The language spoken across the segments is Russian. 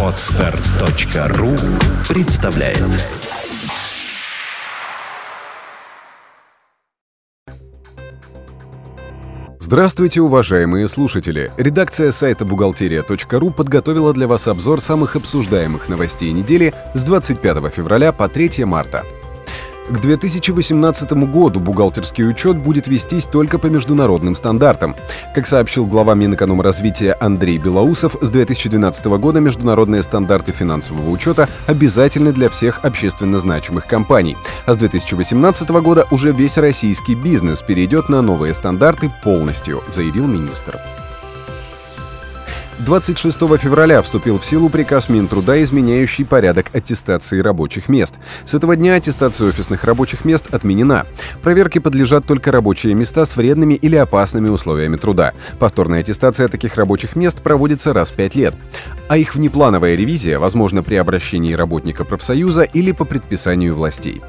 Отстар.ру представляет Здравствуйте, уважаемые слушатели! Редакция сайта бухгалтерия.ру подготовила для вас обзор самых обсуждаемых новостей недели с 25 февраля по 3 марта. К 2018 году бухгалтерский учет будет вестись только по международным стандартам. Как сообщил глава Минэкономразвития Андрей Белоусов, с 2012 года международные стандарты финансового учета обязательны для всех общественно значимых компаний. А с 2018 года уже весь российский бизнес перейдет на новые стандарты полностью, заявил министр. 26 февраля вступил в силу приказ Минтруда, изменяющий порядок аттестации рабочих мест. С этого дня аттестация офисных рабочих мест отменена. Проверке подлежат только рабочие места с вредными или опасными условиями труда. Повторная аттестация таких рабочих мест проводится раз в пять лет. А их внеплановая ревизия возможна при обращении работника профсоюза или по предписанию властей.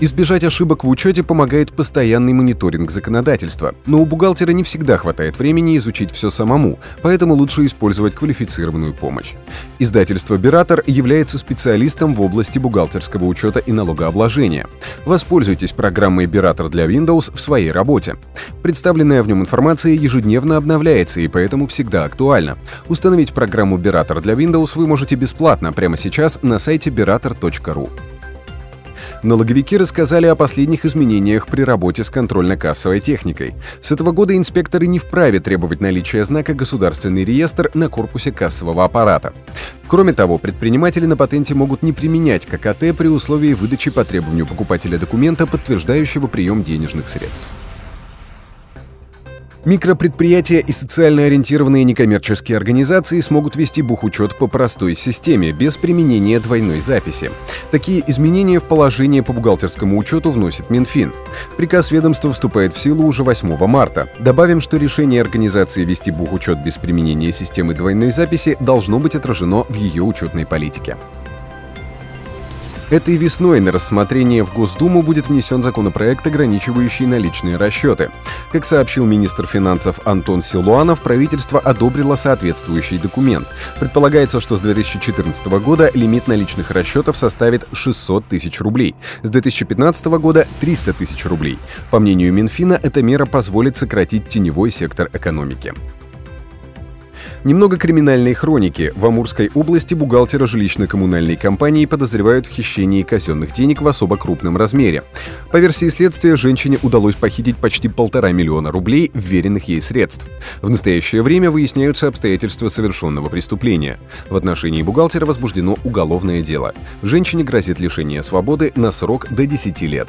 Избежать ошибок в учете помогает постоянный мониторинг законодательства. Но у бухгалтера не всегда хватает времени изучить все самому, поэтому лучше использовать квалифицированную помощь. Издательство «Биратор» является специалистом в области бухгалтерского учета и налогообложения. Воспользуйтесь программой «Биратор» для Windows в своей работе. Представленная в нем информация ежедневно обновляется и поэтому всегда актуальна. Установить программу «Биратор» для Windows вы можете бесплатно прямо сейчас на сайте berator.ru. Налоговики рассказали о последних изменениях при работе с контрольно-кассовой техникой. С этого года инспекторы не вправе требовать наличия знака «Государственный реестр» на корпусе кассового аппарата. Кроме того, предприниматели на патенте могут не применять ККТ при условии выдачи по требованию покупателя документа, подтверждающего прием денежных средств. Микропредприятия и социально ориентированные некоммерческие организации смогут вести бухучет по простой системе, без применения двойной записи. Такие изменения в положение по бухгалтерскому учету вносит Минфин. Приказ ведомства вступает в силу уже 8 марта. Добавим, что решение организации вести бухучет без применения системы двойной записи должно быть отражено в ее учетной политике. Этой весной на рассмотрение в Госдуму будет внесен законопроект, ограничивающий наличные расчеты. Как сообщил министр финансов Антон Силуанов, правительство одобрило соответствующий документ. Предполагается, что с 2014 года лимит наличных расчетов составит 600 тысяч рублей, с 2015 года 300 тысяч рублей. По мнению Минфина, эта мера позволит сократить теневой сектор экономики. Немного криминальной хроники. В Амурской области бухгалтера жилищно-коммунальной компании подозревают в хищении казенных денег в особо крупном размере. По версии следствия, женщине удалось похитить почти полтора миллиона рублей вверенных ей средств. В настоящее время выясняются обстоятельства совершенного преступления. В отношении бухгалтера возбуждено уголовное дело. Женщине грозит лишение свободы на срок до 10 лет.